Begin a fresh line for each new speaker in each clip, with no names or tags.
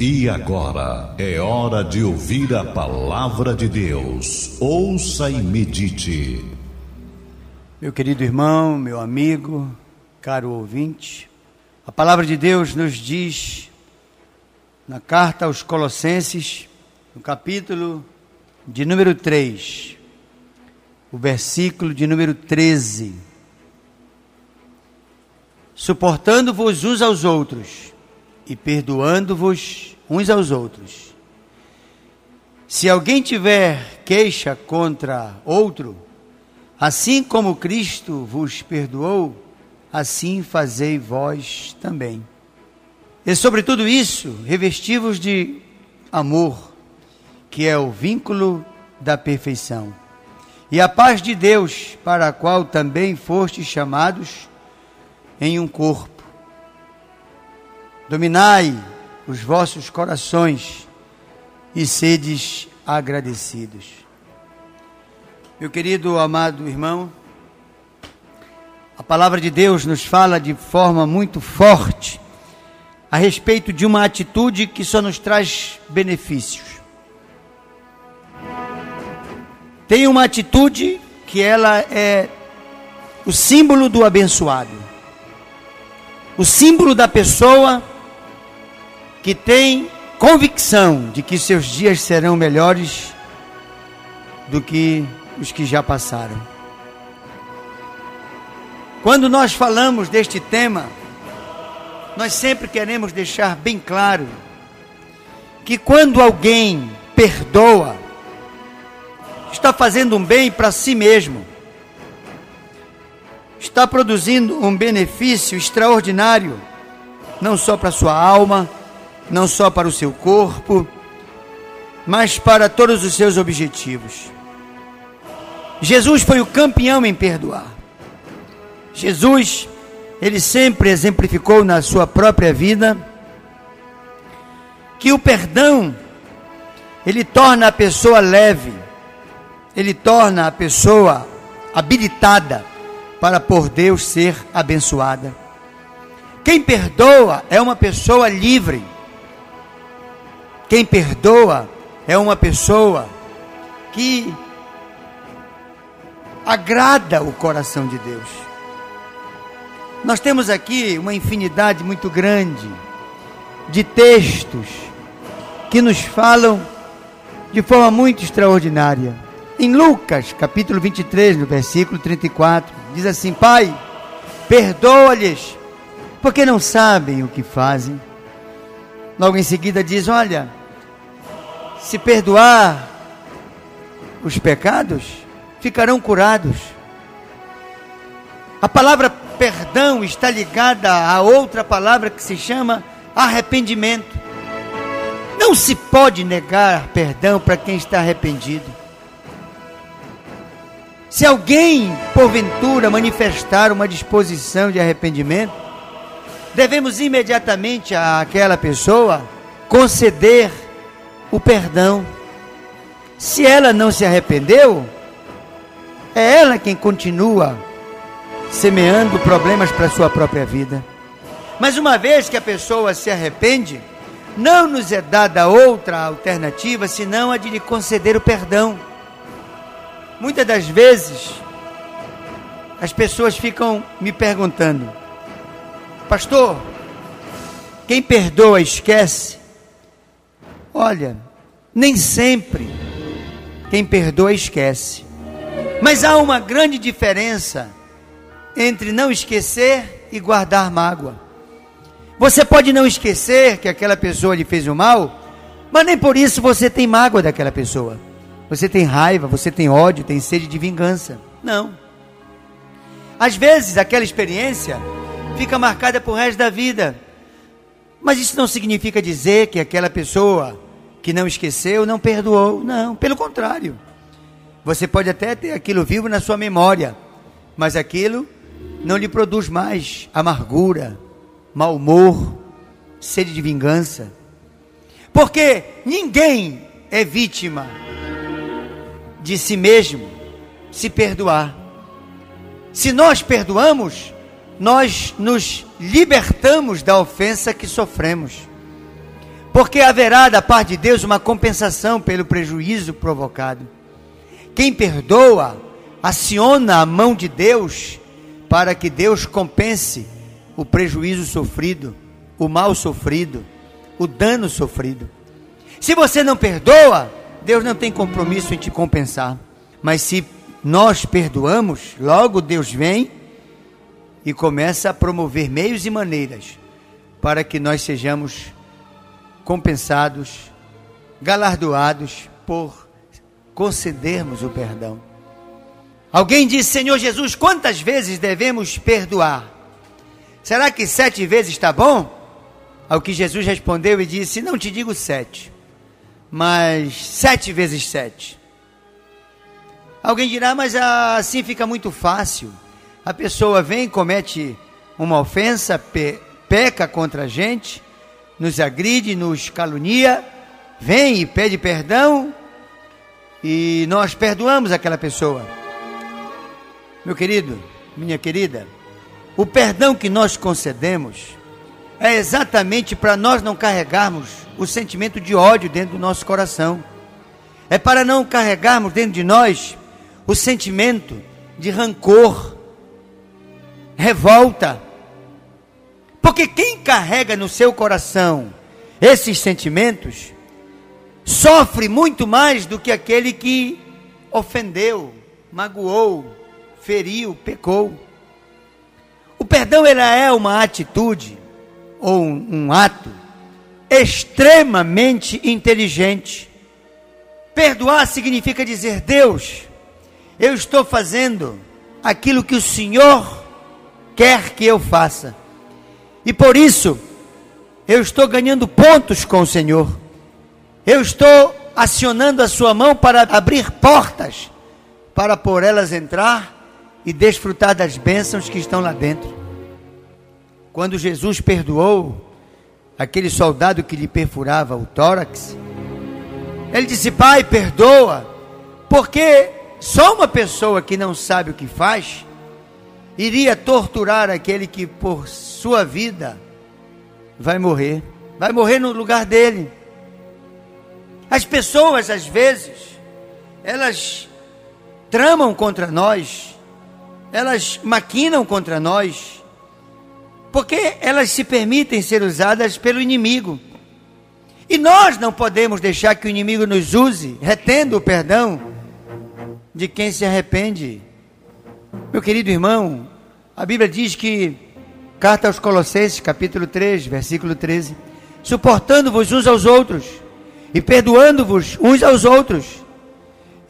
E agora é hora de ouvir a palavra de Deus. Ouça e medite.
Meu querido irmão, meu amigo, caro ouvinte, a palavra de Deus nos diz na carta aos Colossenses, no capítulo de número 3, o versículo de número 13: Suportando-vos uns aos outros e perdoando-vos uns aos outros. Se alguém tiver queixa contra outro, assim como Cristo vos perdoou, assim fazei vós também. E sobre tudo isso, revestivos de amor, que é o vínculo da perfeição. E a paz de Deus, para a qual também fostes chamados em um corpo Dominai os vossos corações e sedes agradecidos. Meu querido amado irmão, a palavra de Deus nos fala de forma muito forte a respeito de uma atitude que só nos traz benefícios. Tem uma atitude que ela é o símbolo do abençoado. O símbolo da pessoa que tem convicção de que seus dias serão melhores do que os que já passaram. Quando nós falamos deste tema, nós sempre queremos deixar bem claro que quando alguém perdoa, está fazendo um bem para si mesmo, está produzindo um benefício extraordinário, não só para sua alma, não só para o seu corpo, mas para todos os seus objetivos. Jesus foi o campeão em perdoar. Jesus, ele sempre exemplificou na sua própria vida que o perdão ele torna a pessoa leve, ele torna a pessoa habilitada para por Deus ser abençoada. Quem perdoa é uma pessoa livre. Quem perdoa é uma pessoa que agrada o coração de Deus. Nós temos aqui uma infinidade muito grande de textos que nos falam de forma muito extraordinária. Em Lucas, capítulo 23, no versículo 34, diz assim: Pai, perdoa-lhes, porque não sabem o que fazem. Logo em seguida diz: Olha, se perdoar os pecados, ficarão curados. A palavra perdão está ligada a outra palavra que se chama arrependimento. Não se pode negar perdão para quem está arrependido. Se alguém, porventura, manifestar uma disposição de arrependimento, devemos imediatamente àquela pessoa conceder o perdão. Se ela não se arrependeu, é ela quem continua semeando problemas para sua própria vida. Mas uma vez que a pessoa se arrepende, não nos é dada outra alternativa senão a de lhe conceder o perdão. Muitas das vezes, as pessoas ficam me perguntando, pastor, quem perdoa esquece? Olha, nem sempre quem perdoa esquece. Mas há uma grande diferença entre não esquecer e guardar mágoa. Você pode não esquecer que aquela pessoa lhe fez o mal, mas nem por isso você tem mágoa daquela pessoa. Você tem raiva, você tem ódio, tem sede de vingança. Não. Às vezes aquela experiência fica marcada por resto da vida. Mas isso não significa dizer que aquela pessoa que não esqueceu, não perdoou. Não, pelo contrário. Você pode até ter aquilo vivo na sua memória, mas aquilo não lhe produz mais amargura, mau humor, sede de vingança. Porque ninguém é vítima de si mesmo se perdoar. Se nós perdoamos, nós nos libertamos da ofensa que sofremos. porque haverá da parte de Deus uma compensação pelo prejuízo provocado. Quem perdoa, aciona a mão de Deus para que Deus compense o prejuízo sofrido, o mal sofrido, o dano sofrido. Se você não perdoa, Deus não tem compromisso em te compensar. Mas se nós perdoamos, logo Deus vem e começa a promover meios e maneiras para que nós sejamos compensados, galardoados por concedermos o perdão. Alguém disse, Senhor Jesus, quantas vezes devemos perdoar? Será que sete vezes está bom? Ao que Jesus respondeu e disse: Não te digo sete, mas sete vezes sete. Alguém dirá, mas assim fica muito fácil. A pessoa vem, comete uma ofensa, pe peca contra a gente, nos agride, nos calunia, vem e pede perdão e nós perdoamos aquela pessoa. Meu querido, minha querida, o perdão que nós concedemos é exatamente para nós não carregarmos o sentimento de ódio dentro do nosso coração. É para não carregarmos dentro de nós o sentimento de rancor, revolta, porque quem carrega no seu coração esses sentimentos sofre muito mais do que aquele que ofendeu, magoou, feriu, pecou. O perdão ela é uma atitude ou um, um ato extremamente inteligente. Perdoar significa dizer: Deus, eu estou fazendo aquilo que o Senhor quer que eu faça. E por isso, eu estou ganhando pontos com o Senhor. Eu estou acionando a sua mão para abrir portas, para por elas entrar e desfrutar das bênçãos que estão lá dentro. Quando Jesus perdoou aquele soldado que lhe perfurava o tórax, ele disse: Pai, perdoa, porque só uma pessoa que não sabe o que faz iria torturar aquele que por sua vida vai morrer. Vai morrer no lugar dele. As pessoas, às vezes, elas tramam contra nós, elas maquinam contra nós, porque elas se permitem ser usadas pelo inimigo. E nós não podemos deixar que o inimigo nos use, retendo o perdão de quem se arrepende. Meu querido irmão, a Bíblia diz que, carta aos Colossenses, capítulo 3, versículo 13: suportando-vos uns aos outros e perdoando-vos uns aos outros.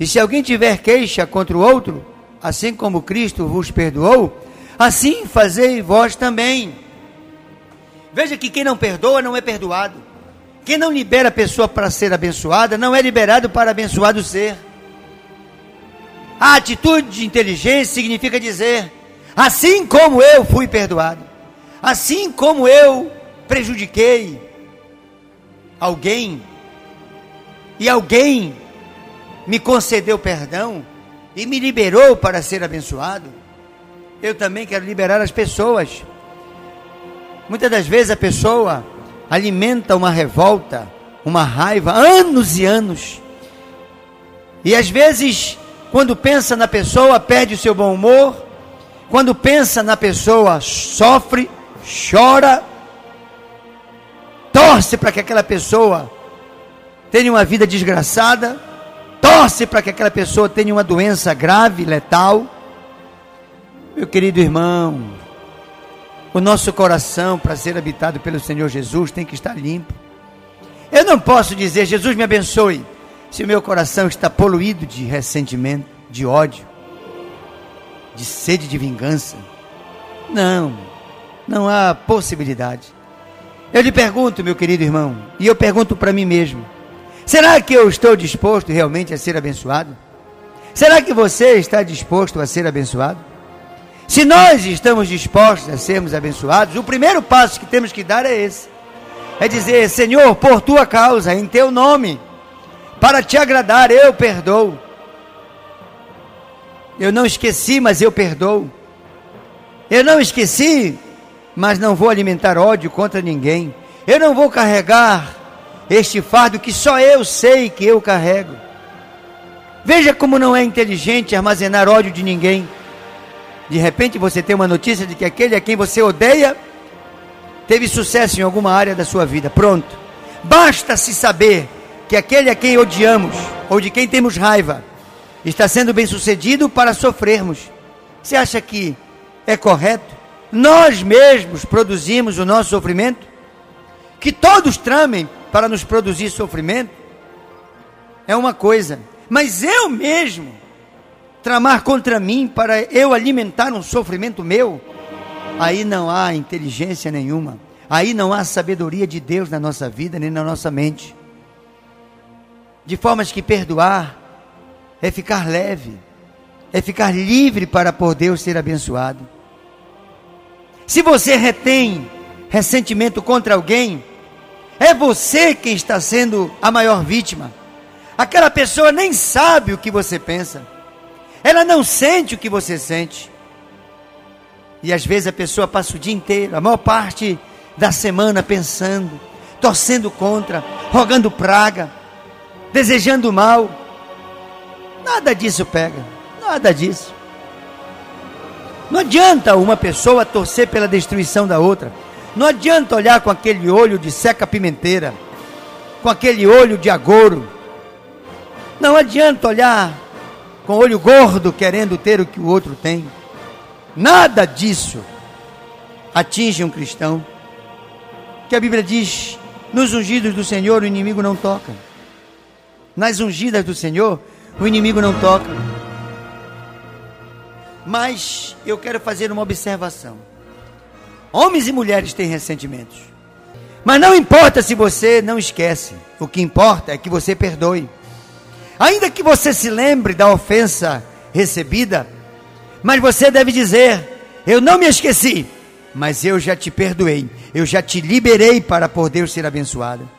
E se alguém tiver queixa contra o outro, assim como Cristo vos perdoou, assim fazei vós também. Veja que quem não perdoa não é perdoado. Quem não libera a pessoa para ser abençoada não é liberado para abençoado ser. A atitude de inteligência significa dizer: assim como eu fui perdoado, assim como eu prejudiquei alguém, e alguém me concedeu perdão e me liberou para ser abençoado, eu também quero liberar as pessoas. Muitas das vezes a pessoa alimenta uma revolta, uma raiva, anos e anos. E às vezes quando pensa na pessoa, perde o seu bom humor. Quando pensa na pessoa, sofre, chora, torce para que aquela pessoa tenha uma vida desgraçada, torce para que aquela pessoa tenha uma doença grave, letal. Meu querido irmão, o nosso coração, para ser habitado pelo Senhor Jesus, tem que estar limpo. Eu não posso dizer, Jesus me abençoe se o meu coração está poluído de ressentimento, de ódio, de sede de vingança. Não, não há possibilidade. Eu lhe pergunto, meu querido irmão, e eu pergunto para mim mesmo: será que eu estou disposto realmente a ser abençoado? Será que você está disposto a ser abençoado? Se nós estamos dispostos a sermos abençoados, o primeiro passo que temos que dar é esse: é dizer, Senhor, por tua causa, em teu nome, para te agradar, eu perdoo. Eu não esqueci, mas eu perdoo. Eu não esqueci, mas não vou alimentar ódio contra ninguém. Eu não vou carregar este fardo que só eu sei que eu carrego. Veja como não é inteligente armazenar ódio de ninguém. De repente você tem uma notícia de que aquele a quem você odeia teve sucesso em alguma área da sua vida. Pronto. Basta-se saber que aquele a quem odiamos ou de quem temos raiva está sendo bem sucedido para sofrermos. Você acha que é correto? Nós mesmos produzimos o nosso sofrimento? Que todos tramem para nos produzir sofrimento? É uma coisa, mas eu mesmo tramar contra mim para eu alimentar um sofrimento meu, aí não há inteligência nenhuma, aí não há sabedoria de Deus na nossa vida nem na nossa mente. De formas que perdoar é ficar leve, é ficar livre para por Deus ser abençoado. Se você retém ressentimento contra alguém, é você quem está sendo a maior vítima. Aquela pessoa nem sabe o que você pensa. Ela não sente o que você sente. E às vezes a pessoa passa o dia inteiro, a maior parte da semana pensando, torcendo contra, rogando praga, desejando mal. Nada disso pega, nada disso. Não adianta uma pessoa torcer pela destruição da outra. Não adianta olhar com aquele olho de seca pimenteira, com aquele olho de agouro. Não adianta olhar com olho gordo querendo ter o que o outro tem. Nada disso atinge um cristão. Que a Bíblia diz: nos ungidos do Senhor o inimigo não toca. Nas ungidas do Senhor o inimigo não toca. Mas eu quero fazer uma observação. Homens e mulheres têm ressentimentos. Mas não importa se você não esquece. O que importa é que você perdoe. Ainda que você se lembre da ofensa recebida, mas você deve dizer: Eu não me esqueci, mas eu já te perdoei. Eu já te liberei para por Deus ser abençoado.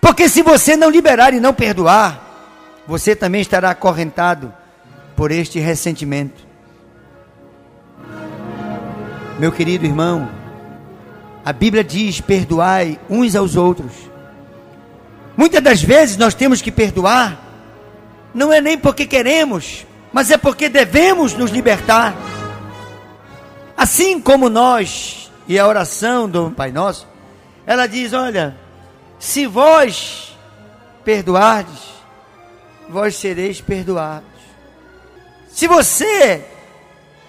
Porque se você não liberar e não perdoar, você também estará acorrentado por este ressentimento. Meu querido irmão, a Bíblia diz: perdoai uns aos outros. Muitas das vezes nós temos que perdoar, não é nem porque queremos, mas é porque devemos nos libertar. Assim como nós, e a oração do Pai Nosso, ela diz: olha, se vós perdoardes, vós sereis perdoados. Se você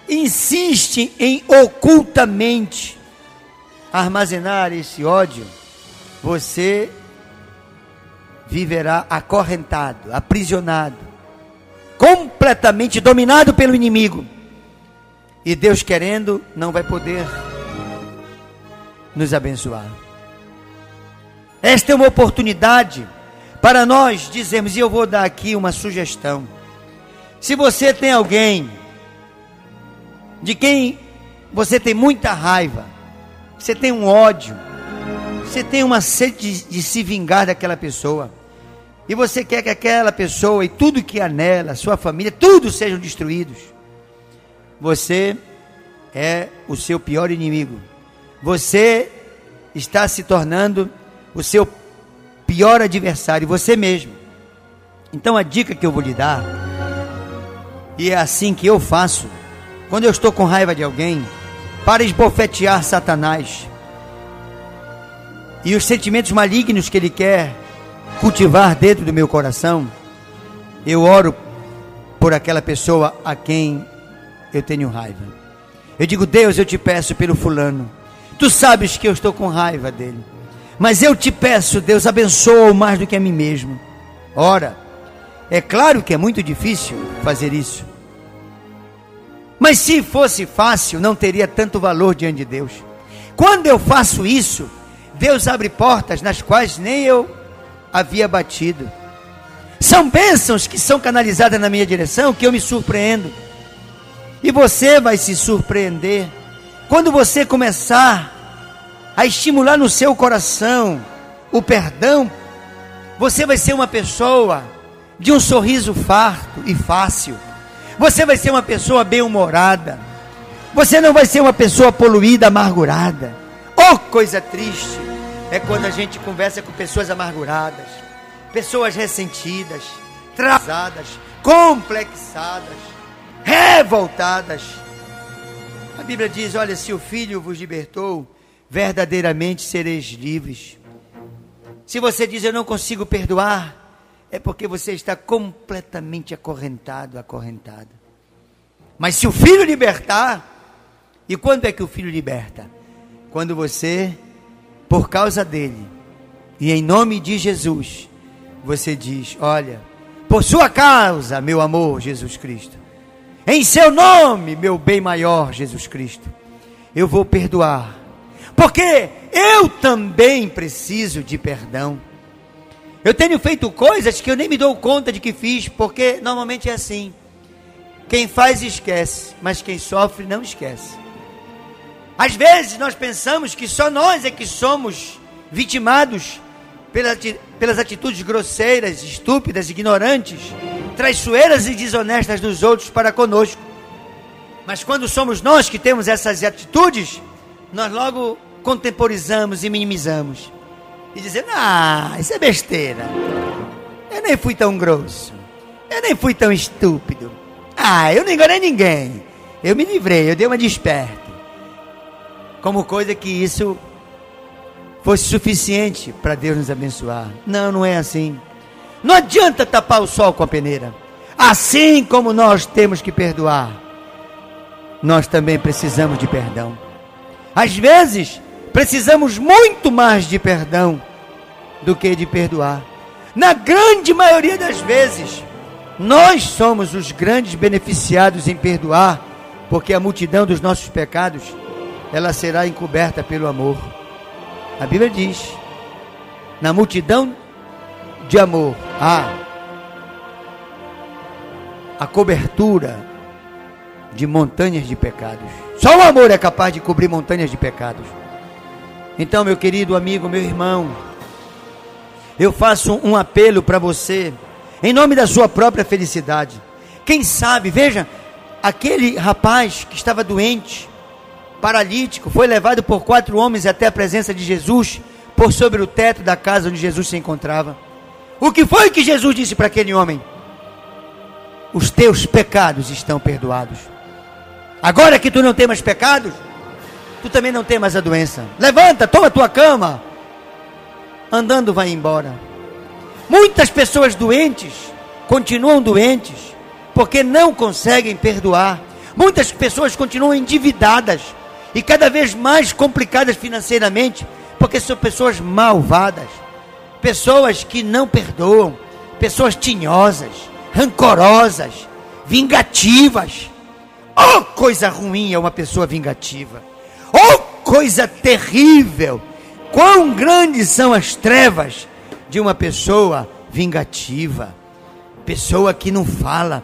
insiste em ocultamente armazenar esse ódio, você viverá acorrentado, aprisionado, completamente dominado pelo inimigo. E Deus querendo, não vai poder nos abençoar. Esta é uma oportunidade para nós dizermos, e eu vou dar aqui uma sugestão. Se você tem alguém de quem você tem muita raiva, você tem um ódio, você tem uma sede de, de, se vingar daquela pessoa, e você quer que aquela pessoa e tudo que há nela, sua família, tudo sejam destruídos. Você é o seu pior inimigo. Você está se tornando o seu pior adversário, você mesmo. Então a dica que eu vou lhe dar, e é assim que eu faço, quando eu estou com raiva de alguém, para esbofetear Satanás e os sentimentos malignos que ele quer cultivar dentro do meu coração, eu oro por aquela pessoa a quem eu tenho raiva. Eu digo, Deus, eu te peço pelo fulano. Tu sabes que eu estou com raiva dele. Mas eu te peço, Deus, abençoa-o mais do que a mim mesmo. Ora, é claro que é muito difícil fazer isso. Mas se fosse fácil, não teria tanto valor diante de Deus. Quando eu faço isso, Deus abre portas nas quais nem eu havia batido. São bênçãos que são canalizadas na minha direção que eu me surpreendo. E você vai se surpreender quando você começar a estimular no seu coração o perdão. Você vai ser uma pessoa de um sorriso farto e fácil você vai ser uma pessoa bem-humorada. Você não vai ser uma pessoa poluída, amargurada. Oh, coisa triste. é quando a gente conversa com pessoas amarguradas, pessoas ressentidas, trazadas, complexadas, revoltadas. A Bíblia diz: Olha, se o Filho vos libertou, verdadeiramente sereis livres. Se você diz eu não consigo perdoar, é porque você está completamente acorrentado, acorrentada. Mas se o filho libertar, e quando é que o filho liberta? Quando você, por causa dele, e em nome de Jesus, você diz: Olha, por sua causa, meu amor, Jesus Cristo, em seu nome, meu bem maior, Jesus Cristo, eu vou perdoar, porque eu também preciso de perdão. Eu tenho feito coisas que eu nem me dou conta de que fiz, porque normalmente é assim. Quem faz esquece, mas quem sofre não esquece. Às vezes nós pensamos que só nós é que somos vitimados pelas, atitudes grosseiras, estúpidas, ignorantes, traiçoeiras e desonestas dos outros para conosco. Mas quando somos nós que temos essas atitudes, nós logo contemporizamos e minimizamos. E dizendo, ah, isso é besteira. Eu nem fui tão grosso. Eu nem fui tão estúpido. Ah, eu não enganei ninguém. Eu me livrei, eu dei uma desperta. Como coisa que isso fosse suficiente para Deus nos abençoar. Não, não é assim. Não adianta tapar o sol com a peneira. Assim como nós temos que perdoar, nós também precisamos de perdão. Às vezes, precisamos muito mais de perdão do que de perdoar. Na grande maioria das vezes, nós somos os grandes beneficiados em perdoar, porque a multidão dos nossos pecados, ela será encoberta pelo amor. A Bíblia diz: na multidão de amor há a cobertura de montanhas de pecados. Só o amor é capaz de cobrir montanhas de pecados. Então, meu querido amigo, meu irmão, eu faço um apelo para você, em nome da sua própria felicidade. Quem sabe, veja, aquele rapaz que estava doente, paralítico, foi levado por quatro homens até a presença de Jesus, por sobre o teto da casa onde Jesus se encontrava. O que foi que Jesus disse para aquele homem? Os teus pecados estão perdoados. Agora que tu não tem mais pecados, tu também não tem mais a doença. Levanta, toma a tua cama. Andando vai embora. Muitas pessoas doentes continuam doentes porque não conseguem perdoar. Muitas pessoas continuam endividadas e cada vez mais complicadas financeiramente porque são pessoas malvadas, pessoas que não perdoam, pessoas tinhosas, rancorosas, vingativas. Oh, coisa ruim é uma pessoa vingativa. Oh, coisa terrível! Quão grandes são as trevas de uma pessoa vingativa, pessoa que não fala,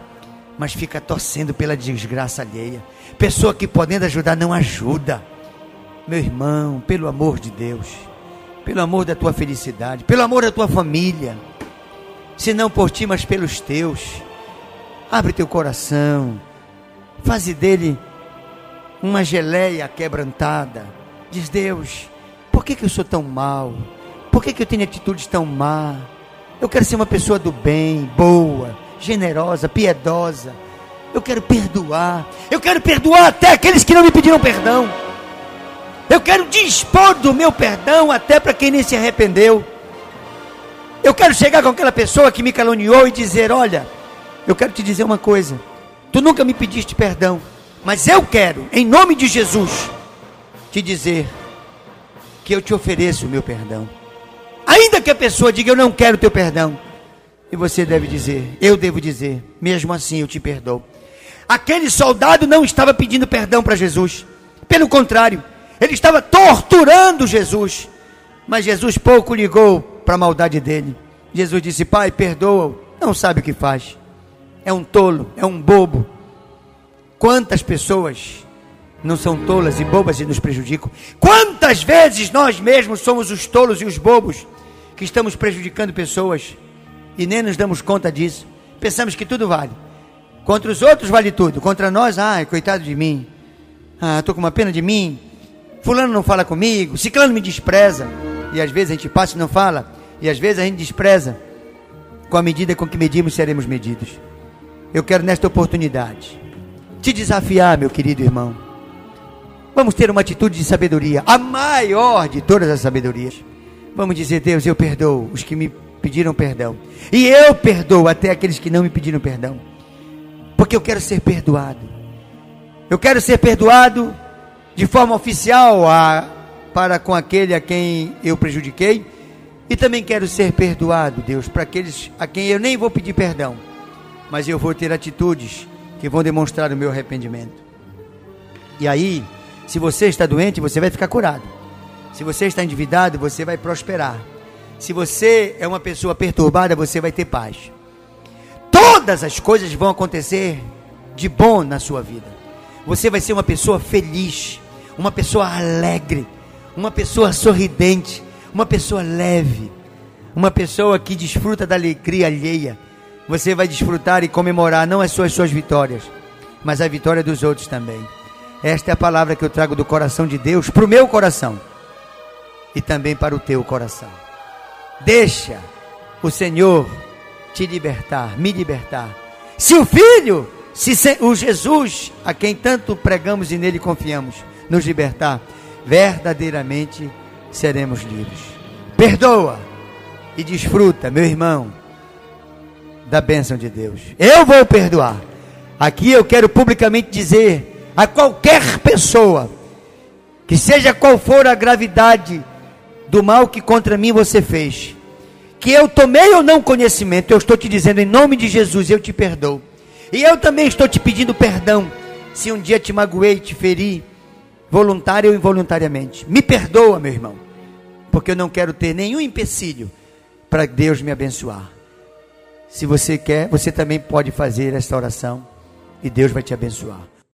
mas fica torcendo pela desgraça alheia, pessoa que podendo ajudar não ajuda. Meu irmão, pelo amor de Deus, pelo amor da tua felicidade, pelo amor da tua família, se não por ti, mas pelos teus, abre teu coração, faze dele uma geleia quebrantada. Diz Deus, por que, que eu sou tão mal? Por que, que eu tenho atitudes tão má? Eu quero ser uma pessoa do bem, boa, generosa, piedosa. Eu quero perdoar. Eu quero perdoar até aqueles que não me pediram perdão. Eu quero dispor do meu perdão até para quem nem se arrependeu. Eu quero chegar com aquela pessoa que me caluniou e dizer: Olha, eu quero te dizer uma coisa. Tu nunca me pediste perdão. Mas eu quero, em nome de Jesus, te dizer que eu te ofereço o meu perdão. Ainda que a pessoa diga eu não quero teu perdão, e você deve dizer, eu devo dizer, mesmo assim eu te perdoo. Aquele soldado não estava pedindo perdão para Jesus, pelo contrário, ele estava torturando Jesus. Mas Jesus pouco ligou para a maldade dele. Jesus disse: Pai, perdoa-o, não sabe o que faz. É um tolo, é um bobo, Quantas pessoas não são tolas e bobas e nos prejudicam? Quantas vezes nós mesmos somos os tolos e os bobos que estamos prejudicando pessoas e nem nos damos conta disso? Pensamos que tudo vale. Contra os outros vale tudo. Contra nós, ai, coitado de mim. Ah, estou com uma pena de mim. Fulano não fala comigo. Ciclano me despreza. e às vezes a gente passa e não fala, e às vezes a gente despreza. Com a medida com que medimos, seremos medidos. Eu quero nesta oportunidade te desafiar, meu querido irmão. Vamos ter uma atitude de sabedoria, a maior de todas as sabedorias. Vamos dizer, Deus, eu perdoo os que me pediram perdão. E eu perdoo até aqueles que não me pediram perdão. Porque eu quero ser perdoado. Eu quero ser perdoado de forma oficial a, para com aquele a quem eu prejudiquei. E também quero ser perdoado, Deus, para aqueles a quem eu nem vou pedir perdão. Mas eu vou ter atitudes que vão demonstrar o meu arrependimento. E aí, se você está doente, você vai ficar curado. Se você está endividado, você vai prosperar. Se você é uma pessoa perturbada, você vai ter paz. Todas as coisas vão acontecer de bom na sua vida. Você vai ser uma pessoa feliz, uma pessoa alegre, uma pessoa sorridente, uma pessoa leve, uma pessoa que desfruta da alegria alheia. Você vai desfrutar e comemorar não as suas, suas vitórias, mas a vitória dos outros também. Esta é a palavra que eu trago do coração de Deus para o meu coração e também para o teu coração. Deixa o Senhor te libertar, me libertar. Se o Filho, se o Jesus, a quem tanto pregamos e nele confiamos, nos libertar, verdadeiramente seremos livres. Perdoa e desfruta, meu irmão, da bênção de Deus. Eu vou perdoar. Aqui eu quero publicamente dizer a qualquer pessoa, que seja qual for a gravidade do mal que contra mim você fez, que eu tomei ou não conhecimento, eu estou te dizendo em nome de Jesus, eu te perdoo. E eu também estou te pedindo perdão se um dia te magoei, te feri, voluntário ou involuntariamente. Me perdoa, meu irmão, porque eu não quero ter nenhum empecilho para Deus me abençoar. Se você quer, você também pode fazer esta oração e Deus vai te abençoar.